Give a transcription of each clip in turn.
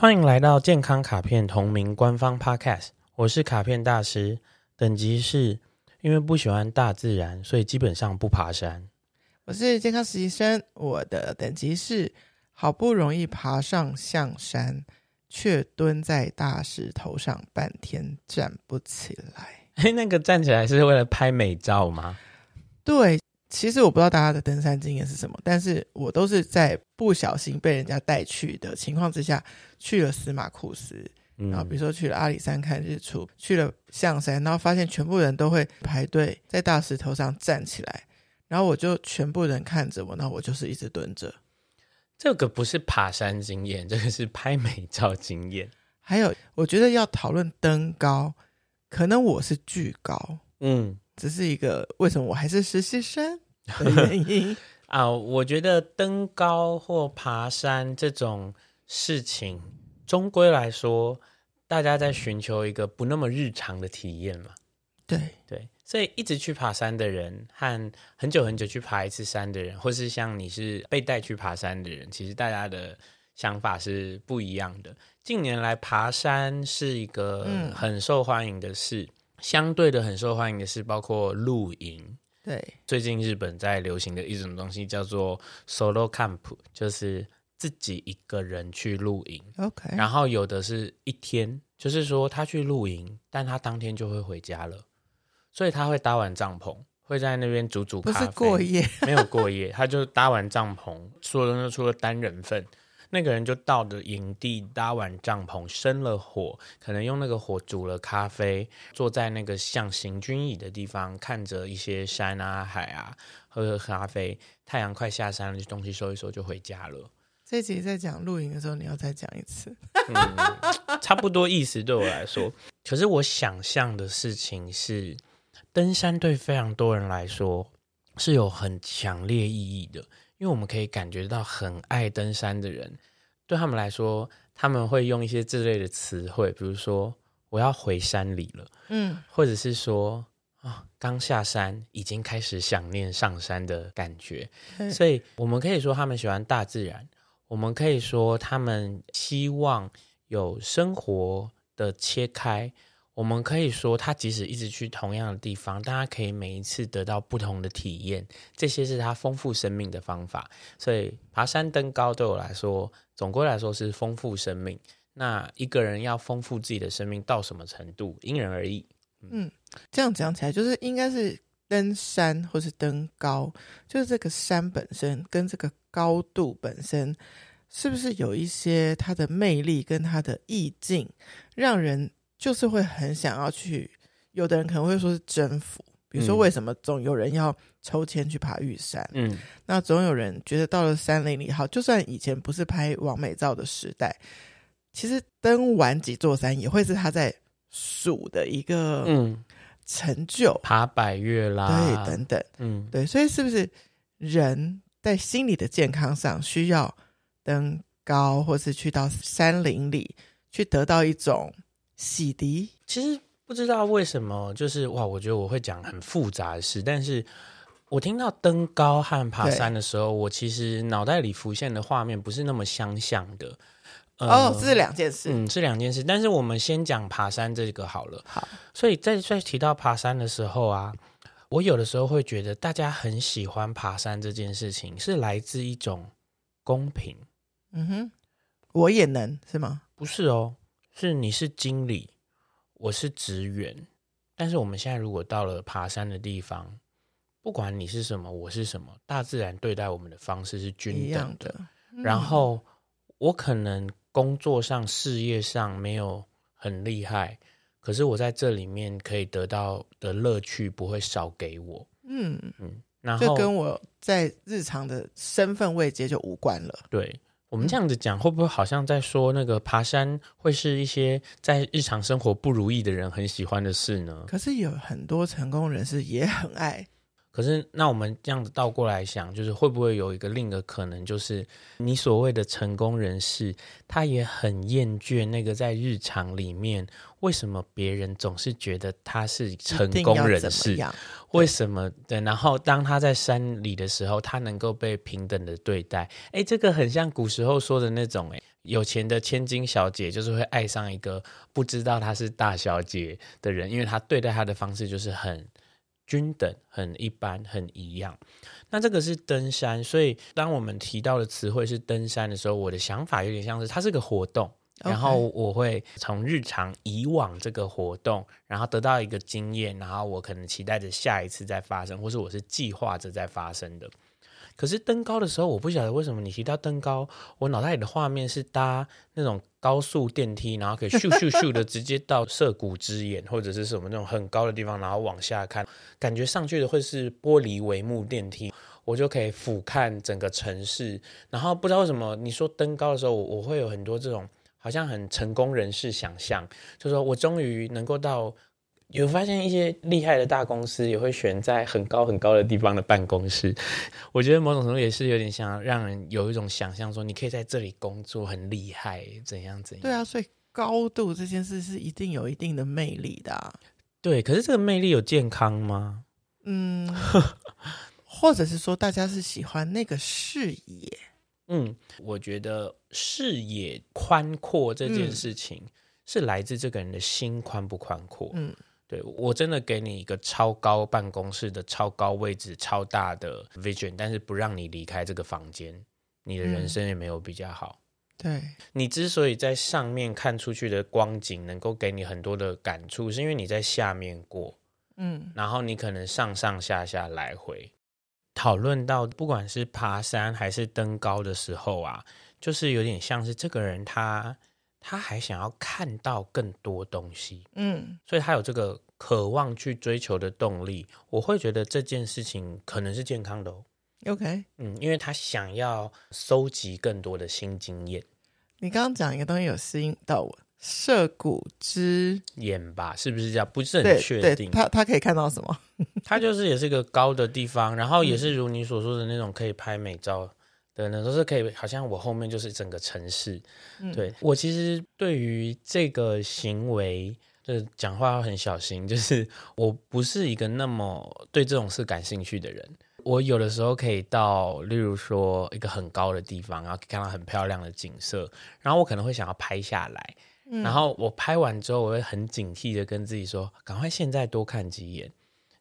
欢迎来到健康卡片同名官方 Podcast，我是卡片大师，等级是因为不喜欢大自然，所以基本上不爬山。我是健康实习生，我的等级是好不容易爬上象山，却蹲在大石头上半天站不起来。嘿，那个站起来是为了拍美照吗？对。其实我不知道大家的登山经验是什么，但是我都是在不小心被人家带去的情况之下，去了司马库斯，然后比如说去了阿里山看日出，去了象山，然后发现全部人都会排队在大石头上站起来，然后我就全部人看着我，然后我就是一直蹲着。这个不是爬山经验，这个是拍美照经验。还有，我觉得要讨论登高，可能我是巨高，嗯。只是一个为什么我还是实习生的原因 啊！我觉得登高或爬山这种事情，终归来说，大家在寻求一个不那么日常的体验嘛。对对，所以一直去爬山的人和很久很久去爬一次山的人，或是像你是被带去爬山的人，其实大家的想法是不一样的。近年来，爬山是一个很受欢迎的事。嗯相对的很受欢迎的是包括露营，对，最近日本在流行的一种东西叫做 solo camp，就是自己一个人去露营。OK，然后有的是一天，就是说他去露营，但他当天就会回家了，所以他会搭完帐篷，会在那边煮煮咖啡，不是过夜，没有过夜，他就搭完帐篷，说的那除了单人份。那个人就到了营地，搭完帐篷，生了火，可能用那个火煮了咖啡，坐在那个像行军椅的地方，看着一些山啊海啊，喝喝咖啡。太阳快下山了，就东西收一收就回家了。这集在讲露营的时候，你要再讲一次。嗯，差不多意思对我来说。可是我想象的事情是，登山对非常多人来说是有很强烈意义的。因为我们可以感觉到，很爱登山的人，对他们来说，他们会用一些这类的词汇，比如说“我要回山里了”，嗯，或者是说“啊，刚下山，已经开始想念上山的感觉”。所以，我们可以说他们喜欢大自然，我们可以说他们希望有生活的切开。我们可以说，他即使一直去同样的地方，但他可以每一次得到不同的体验，这些是他丰富生命的方法。所以，爬山登高对我来说，总归来说是丰富生命。那一个人要丰富自己的生命到什么程度，因人而异。嗯，这样讲起来，就是应该是登山或是登高，就是这个山本身跟这个高度本身，是不是有一些它的魅力跟它的意境，让人。就是会很想要去，有的人可能会说是征服，比如说为什么总有人要抽签去爬玉山？嗯，那总有人觉得到了山林里好，就算以前不是拍网美照的时代，其实登完几座山也会是他在数的一个嗯。成就，爬百岳啦，对，等等，嗯，对，所以是不是人在心理的健康上需要登高，或是去到山林里去得到一种。洗涤，其实不知道为什么，就是哇，我觉得我会讲很复杂的事，但是我听到登高和爬山的时候，我其实脑袋里浮现的画面不是那么相像的。呃、哦，这是两件事，嗯，是两件事。但是我们先讲爬山这个好了。好，所以在在提到爬山的时候啊，我有的时候会觉得大家很喜欢爬山这件事情，是来自一种公平。嗯哼，我也能是吗？不是哦。是你是经理，我是职员，但是我们现在如果到了爬山的地方，不管你是什么，我是什么，大自然对待我们的方式是均等的。的嗯、然后我可能工作上、事业上没有很厉害，可是我在这里面可以得到的乐趣不会少给我。嗯嗯，然后跟我在日常的身份位阶就无关了。对。我们这样子讲，会不会好像在说那个爬山会是一些在日常生活不如意的人很喜欢的事呢？可是有很多成功人士也很爱。可是那我们这样子倒过来想，就是会不会有一个另一个可能，就是你所谓的成功人士，他也很厌倦那个在日常里面，为什么别人总是觉得他是成功人士？为什么？对，然后当他在山里的时候，他能够被平等的对待。哎，这个很像古时候说的那种，哎，有钱的千金小姐就是会爱上一个不知道她是大小姐的人，因为她对待她的方式就是很均等、很一般、很一样。那这个是登山，所以当我们提到的词汇是登山的时候，我的想法有点像是它是个活动，然后我会从日常以往这个活动，然后得到一个经验，然后我可能期待着下一次再发生，或是我是计划着再发生的。可是登高的时候，我不晓得为什么你提到登高，我脑袋里的画面是搭那种高速电梯，然后可以咻咻咻的直接到涩谷之眼，或者是什么那种很高的地方，然后往下看，感觉上去的会是玻璃帷幕电梯，我就可以俯瞰整个城市。然后不知道为什么你说登高的时候，我我会有很多这种好像很成功人士想象，就说我终于能够到。有发现一些厉害的大公司也会选在很高很高的地方的办公室，我觉得某种程度也是有点像让人有一种想象，说你可以在这里工作很厉害，怎样怎样。对啊，所以高度这件事是一定有一定的魅力的啊。对，可是这个魅力有健康吗？嗯，或者是说大家是喜欢那个视野？嗯，我觉得视野宽阔这件事情是来自这个人的心宽不宽阔。嗯。对，我真的给你一个超高办公室的超高位置、超大的 vision，但是不让你离开这个房间，你的人生也没有比较好。嗯、对，你之所以在上面看出去的光景能够给你很多的感触，是因为你在下面过，嗯，然后你可能上上下下来回讨论到，不管是爬山还是登高的时候啊，就是有点像是这个人他。他还想要看到更多东西，嗯，所以他有这个渴望去追求的动力。我会觉得这件事情可能是健康的哦。OK，嗯，因为他想要收集更多的新经验。你刚刚讲一个东西有吸引到我，涩谷之眼吧，是不是这样？不是很确定。他他可以看到什么？他就是也是一个高的地方，然后也是如你所说的那种可以拍美照。对，那都是可以，好像我后面就是整个城市。嗯、对，我其实对于这个行为，就是讲话要很小心，就是我不是一个那么对这种事感兴趣的人。我有的时候可以到，例如说一个很高的地方，然后可以看到很漂亮的景色，然后我可能会想要拍下来。嗯、然后我拍完之后，我会很警惕的跟自己说，赶快现在多看几眼，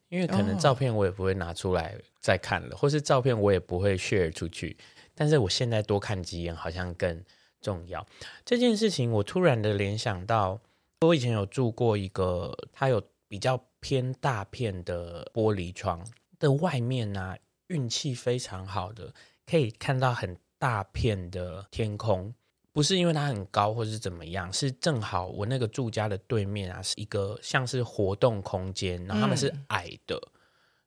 因为可能照片我也不会拿出来再看了，哦、或是照片我也不会 share 出去。但是我现在多看几眼好像更重要。这件事情我突然的联想到，我以前有住过一个，它有比较偏大片的玻璃窗的外面呢、啊，运气非常好的，可以看到很大片的天空。不是因为它很高或是怎么样，是正好我那个住家的对面啊，是一个像是活动空间，然后他们是矮的，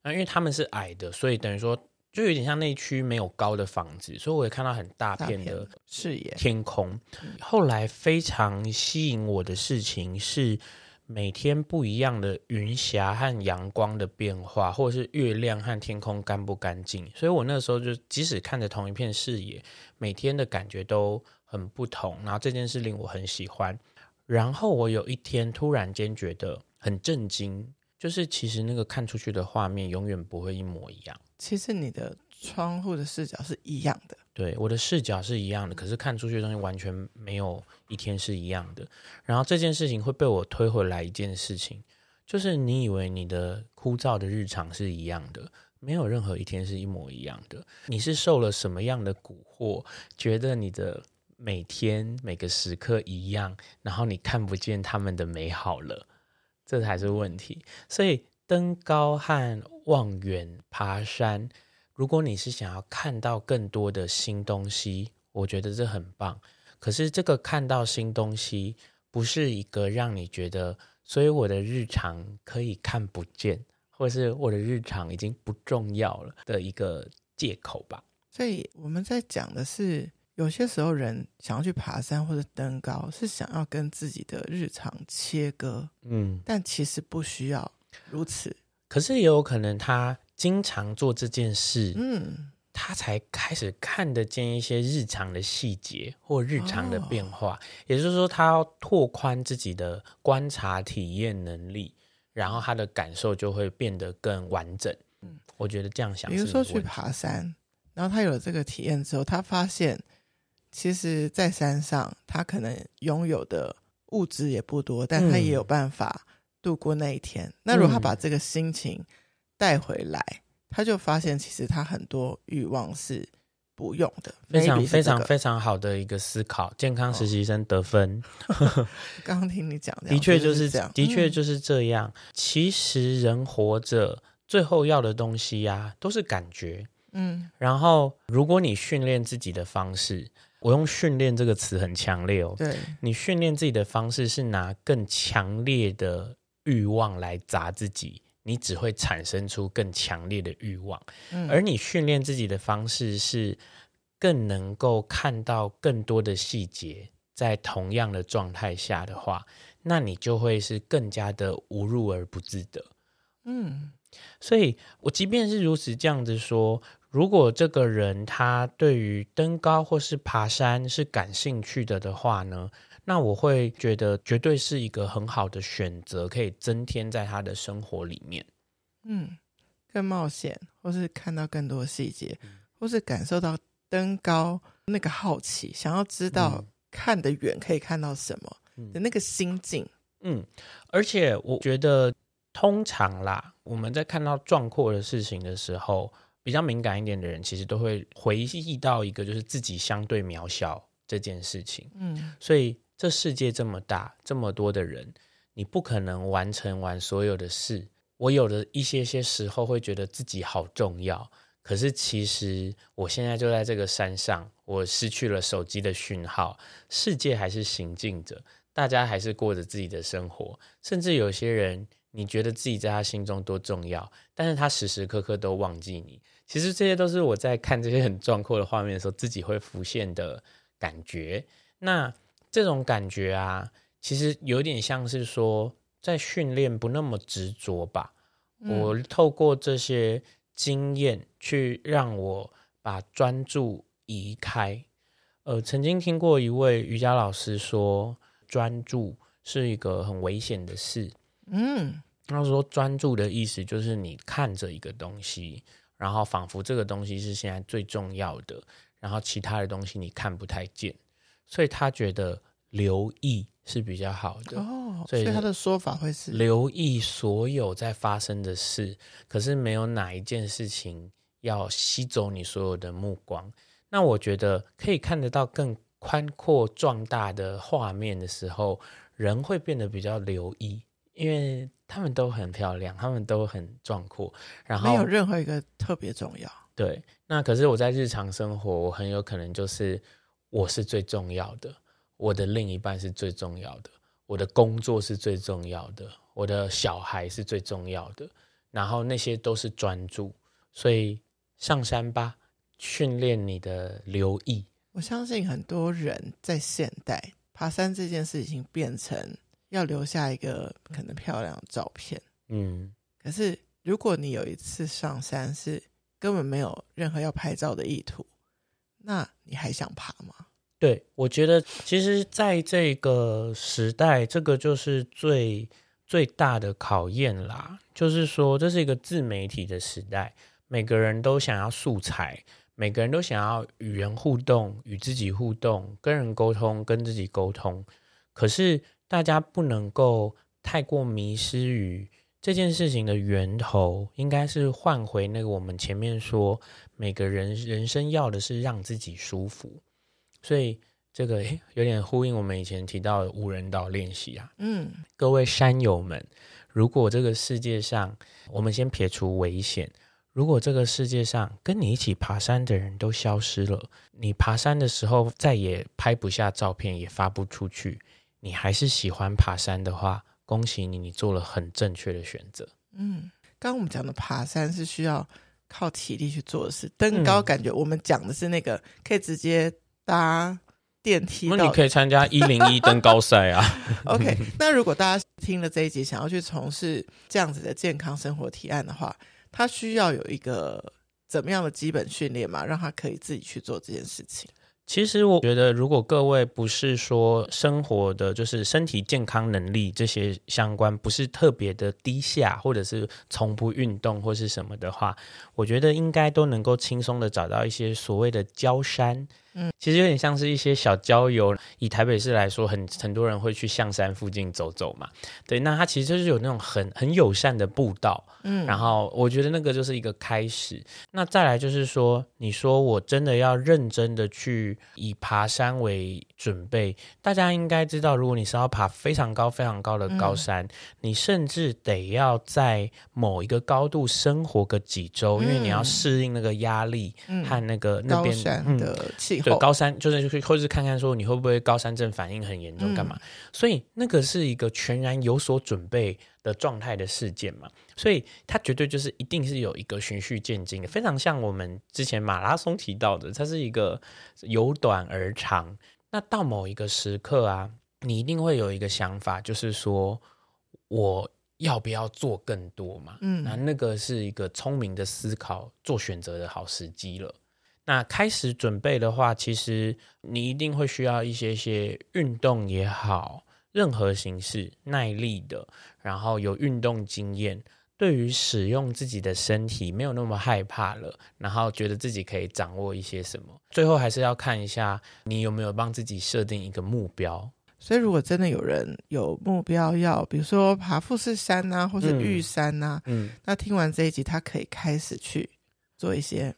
那、嗯、因为他们是矮的，所以等于说。就有点像那区没有高的房子，所以我也看到很大片的视野天空。后来非常吸引我的事情是每天不一样的云霞和阳光的变化，或者是月亮和天空干不干净。所以我那时候就即使看着同一片视野，每天的感觉都很不同。然后这件事令我很喜欢。然后我有一天突然间觉得很震惊，就是其实那个看出去的画面永远不会一模一样。其实你的窗户的视角是一样的，对，我的视角是一样的，可是看出去的东西完全没有一天是一样的。然后这件事情会被我推回来一件事情，就是你以为你的枯燥的日常是一样的，没有任何一天是一模一样的。你是受了什么样的蛊惑，觉得你的每天每个时刻一样，然后你看不见他们的美好了，这才是问题。所以。登高和望远爬山，如果你是想要看到更多的新东西，我觉得这很棒。可是这个看到新东西，不是一个让你觉得，所以我的日常可以看不见，或是我的日常已经不重要了的一个借口吧。所以我们在讲的是，有些时候人想要去爬山或者登高，是想要跟自己的日常切割，嗯，但其实不需要。如此，可是也有可能他经常做这件事，嗯，他才开始看得见一些日常的细节或日常的变化。哦、也就是说，他要拓宽自己的观察体验能力，然后他的感受就会变得更完整。嗯，我觉得这样想，比如说去爬山，然后他有了这个体验之后，他发现其实，在山上，他可能拥有的物质也不多，但他也有办法度过那一天。嗯、那如果他把这个心情带回来，他就发现，其实他很多欲望是不用的。非常非常非常好的一个思考，健康实习生得分。哦、刚刚听你讲，的确就是这样，的确就是这样。嗯、其实人活着，最后要的东西呀、啊，都是感觉。嗯，然后如果你训练自己的方式，我用“训练”这个词很强烈哦。对，你训练自己的方式是拿更强烈的欲望来砸自己，你只会产生出更强烈的欲望。嗯，而你训练自己的方式是更能够看到更多的细节，在同样的状态下的话，那你就会是更加的无入而不自得。嗯，所以我即便是如此这样子说。如果这个人他对于登高或是爬山是感兴趣的的话呢，那我会觉得绝对是一个很好的选择，可以增添在他的生活里面。嗯，更冒险，或是看到更多细节，或是感受到登高那个好奇，想要知道看得远可以看到什么的那个心境。嗯，而且我觉得通常啦，我们在看到壮阔的事情的时候。比较敏感一点的人，其实都会回忆到一个，就是自己相对渺小这件事情。嗯，所以这世界这么大，这么多的人，你不可能完成完所有的事。我有的一些些时候会觉得自己好重要，可是其实我现在就在这个山上，我失去了手机的讯号，世界还是行进着，大家还是过着自己的生活，甚至有些人。你觉得自己在他心中多重要，但是他时时刻刻都忘记你。其实这些都是我在看这些很壮阔的画面的时候，自己会浮现的感觉。那这种感觉啊，其实有点像是说，在训练不那么执着吧。嗯。我透过这些经验去让我把专注移开。呃，曾经听过一位瑜伽老师说，专注是一个很危险的事。嗯，他说专注的意思就是你看着一个东西，然后仿佛这个东西是现在最重要的，然后其他的东西你看不太见，所以他觉得留意是比较好的。哦，所以他的说法会是留意所有在发生的事，可是没有哪一件事情要吸走你所有的目光。那我觉得可以看得到更宽阔壮大的画面的时候，人会变得比较留意。因为他们都很漂亮，他们都很壮阔，然后没有任何一个特别重要。对，那可是我在日常生活，我很有可能就是我是最重要的，我的另一半是最重要的，我的工作是最重要的，我的小孩是最重要的，然后那些都是专注。所以上山吧，训练你的留意。我相信很多人在现代爬山这件事已经变成。要留下一个可能漂亮的照片，嗯，可是如果你有一次上山是根本没有任何要拍照的意图，那你还想爬吗？对，我觉得其实在这个时代，这个就是最最大的考验啦。就是说，这是一个自媒体的时代，每个人都想要素材，每个人都想要与人互动，与自己互动，跟人沟通，跟自己沟通，可是。大家不能够太过迷失于这件事情的源头，应该是换回那个我们前面说，每个人人生要的是让自己舒服，所以这个有点呼应我们以前提到的无人岛练习啊。嗯，各位山友们，如果这个世界上，我们先撇除危险，如果这个世界上跟你一起爬山的人都消失了，你爬山的时候再也拍不下照片，也发不出去。你还是喜欢爬山的话，恭喜你，你做了很正确的选择。嗯，刚刚我们讲的爬山是需要靠体力去做的事，登高感觉我们讲的是那个可以直接搭电梯。那你可以参加 一零一登高赛啊。OK，那如果大家听了这一集，想要去从事这样子的健康生活提案的话，他需要有一个怎么样的基本训练嘛，让他可以自己去做这件事情。其实我觉得，如果各位不是说生活的就是身体健康能力这些相关，不是特别的低下，或者是从不运动或是什么的话，我觉得应该都能够轻松的找到一些所谓的焦山，嗯，其实有点像是一些小郊游。以台北市来说，很很多人会去象山附近走走嘛。对，那它其实就是有那种很很友善的步道。嗯，然后我觉得那个就是一个开始。那再来就是说，你说我真的要认真的去以爬山为准备，大家应该知道，如果你是要爬非常高、非常高的高山，嗯、你甚至得要在某一个高度生活个几周，嗯、因为你要适应那个压力和那个、嗯、那边高山的气候。对，高山就是或是看看说你会不会高山症反应很严重，干嘛？嗯、所以那个是一个全然有所准备的状态的事件嘛，所以它绝对就是一定是有一个循序渐进的，非常像我们之前马拉松提到的，它是一个由短而长。那到某一个时刻啊，你一定会有一个想法，就是说我要不要做更多嘛？嗯，那那个是一个聪明的思考、做选择的好时机了。那开始准备的话，其实你一定会需要一些些运动也好。任何形式耐力的，然后有运动经验，对于使用自己的身体没有那么害怕了，然后觉得自己可以掌握一些什么。最后还是要看一下你有没有帮自己设定一个目标。所以，如果真的有人有目标要，比如说爬富士山呐、啊，或是玉山呐、啊，嗯，那听完这一集，他可以开始去做一些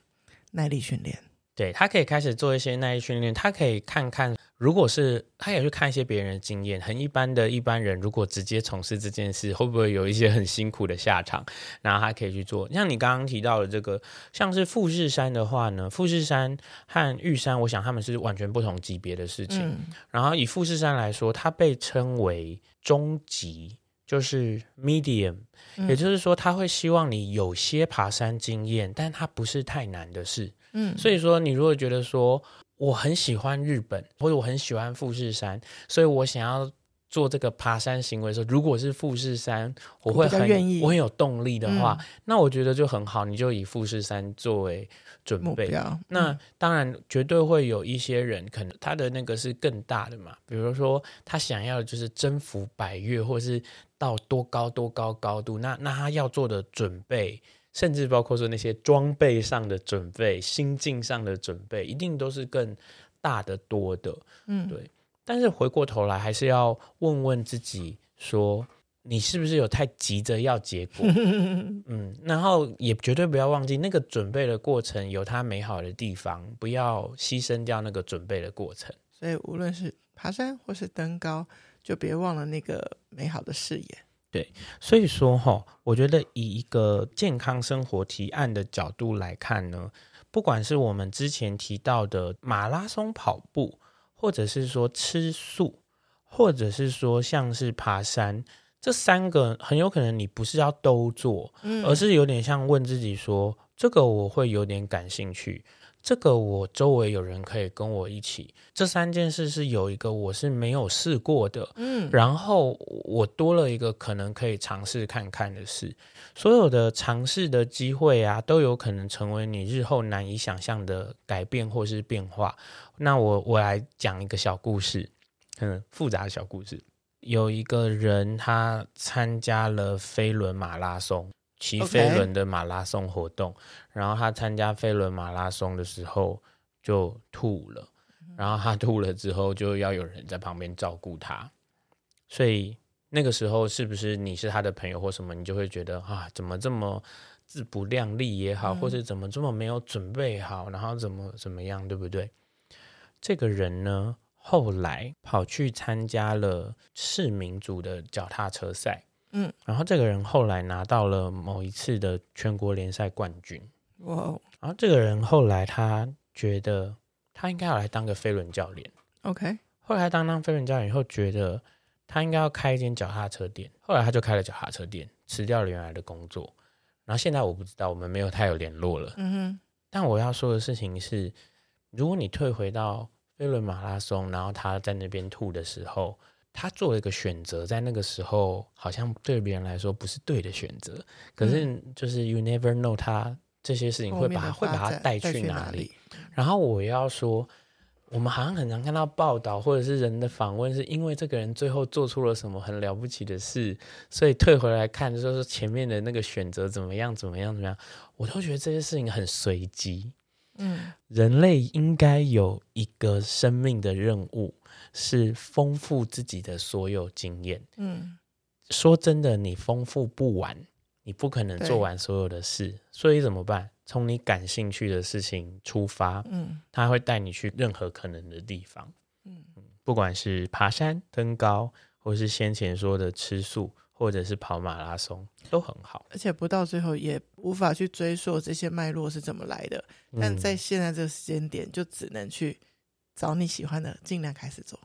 耐力训练。对，他可以开始做一些耐力训练，他可以看看。如果是他也去看一些别人的经验，很一般的一般人，如果直接从事这件事，会不会有一些很辛苦的下场？然后他可以去做。像你刚刚提到的这个，像是富士山的话呢，富士山和玉山，我想他们是完全不同级别的事情。嗯、然后以富士山来说，它被称为中级，就是 medium，、嗯、也就是说，他会希望你有些爬山经验，但它不是太难的事。嗯，所以说你如果觉得说。我很喜欢日本，或者我很喜欢富士山，所以我想要做这个爬山行为的时候，如果是富士山，我会很愿意，我很有动力的话，嗯、那我觉得就很好，你就以富士山作为准备。嗯、那当然，绝对会有一些人，可能他的那个是更大的嘛，比如说他想要的就是征服百越，或是到多高多高高度，那那他要做的准备。甚至包括说那些装备上的准备、心境上的准备，一定都是更大的多的。嗯，对。但是回过头来，还是要问问自己：说你是不是有太急着要结果？嗯，然后也绝对不要忘记那个准备的过程有它美好的地方，不要牺牲掉那个准备的过程。所以，无论是爬山或是登高，就别忘了那个美好的誓言。对，所以说哈，我觉得以一个健康生活提案的角度来看呢，不管是我们之前提到的马拉松跑步，或者是说吃素，或者是说像是爬山，这三个很有可能你不是要都做，嗯，而是有点像问自己说，这个我会有点感兴趣。这个我周围有人可以跟我一起，这三件事是有一个我是没有试过的，嗯，然后我多了一个可能可以尝试看看的事，所有的尝试的机会啊，都有可能成为你日后难以想象的改变或是变化。那我我来讲一个小故事，嗯，复杂的小故事，有一个人他参加了飞轮马拉松。骑飞轮的马拉松活动.然后他参加飞轮马拉松的时候就吐了，然后他吐了之后就要有人在旁边照顾他，所以那个时候是不是你是他的朋友或什么，你就会觉得啊，怎么这么自不量力也好，或是怎么这么没有准备好，然后怎么怎么样，对不对？这个人呢，后来跑去参加了市民组的脚踏车赛。嗯，然后这个人后来拿到了某一次的全国联赛冠军。哇哦！然后这个人后来他觉得他应该要来当个飞轮教练。OK。后来他当当飞轮教练以后，觉得他应该要开一间脚踏车店。后来他就开了脚踏车店，辞掉了原来的工作。然后现在我不知道，我们没有太有联络了。嗯哼。但我要说的事情是，如果你退回到飞轮马拉松，然后他在那边吐的时候。他做了一个选择，在那个时候好像对别人来说不是对的选择，可是就是 you never know，他这些事情会把他会把他带去哪里？然后我要说，我们好像很常看到报道或者是人的访问，是因为这个人最后做出了什么很了不起的事，所以退回来看，就是前面的那个选择怎么样怎么样怎么样，我都觉得这些事情很随机。嗯，人类应该有一个生命的任务，是丰富自己的所有经验。嗯，说真的，你丰富不完，你不可能做完所有的事，所以怎么办？从你感兴趣的事情出发，嗯，他会带你去任何可能的地方。嗯，不管是爬山、登高，或是先前说的吃素。或者是跑马拉松都很好，而且不到最后也无法去追溯这些脉络是怎么来的。但在现在这个时间点，就只能去找你喜欢的，尽量开始做。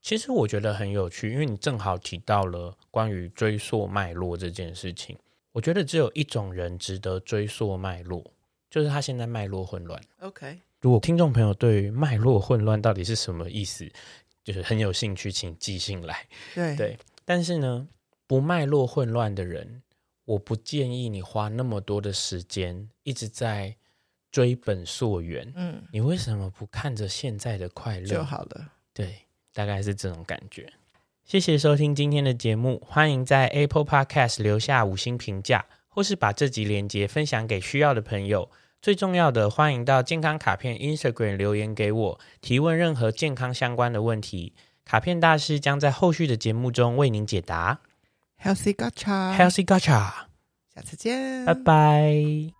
其实我觉得很有趣，因为你正好提到了关于追溯脉络这件事情。我觉得只有一种人值得追溯脉络，就是他现在脉络混乱。OK，如果听众朋友对于脉络混乱到底是什么意思，就是很有兴趣，请寄信来。对 对，但是呢。不脉络混乱的人，我不建议你花那么多的时间一直在追本溯源。嗯，你为什么不看着现在的快乐就好了？对，大概是这种感觉。谢谢收听今天的节目，欢迎在 Apple Podcast 留下五星评价，或是把这集连接分享给需要的朋友。最重要的，欢迎到健康卡片 Instagram 留言给我，提问任何健康相关的问题，卡片大师将在后续的节目中为您解答。Healthy Gacha，Healthy Gacha，下次见，拜拜。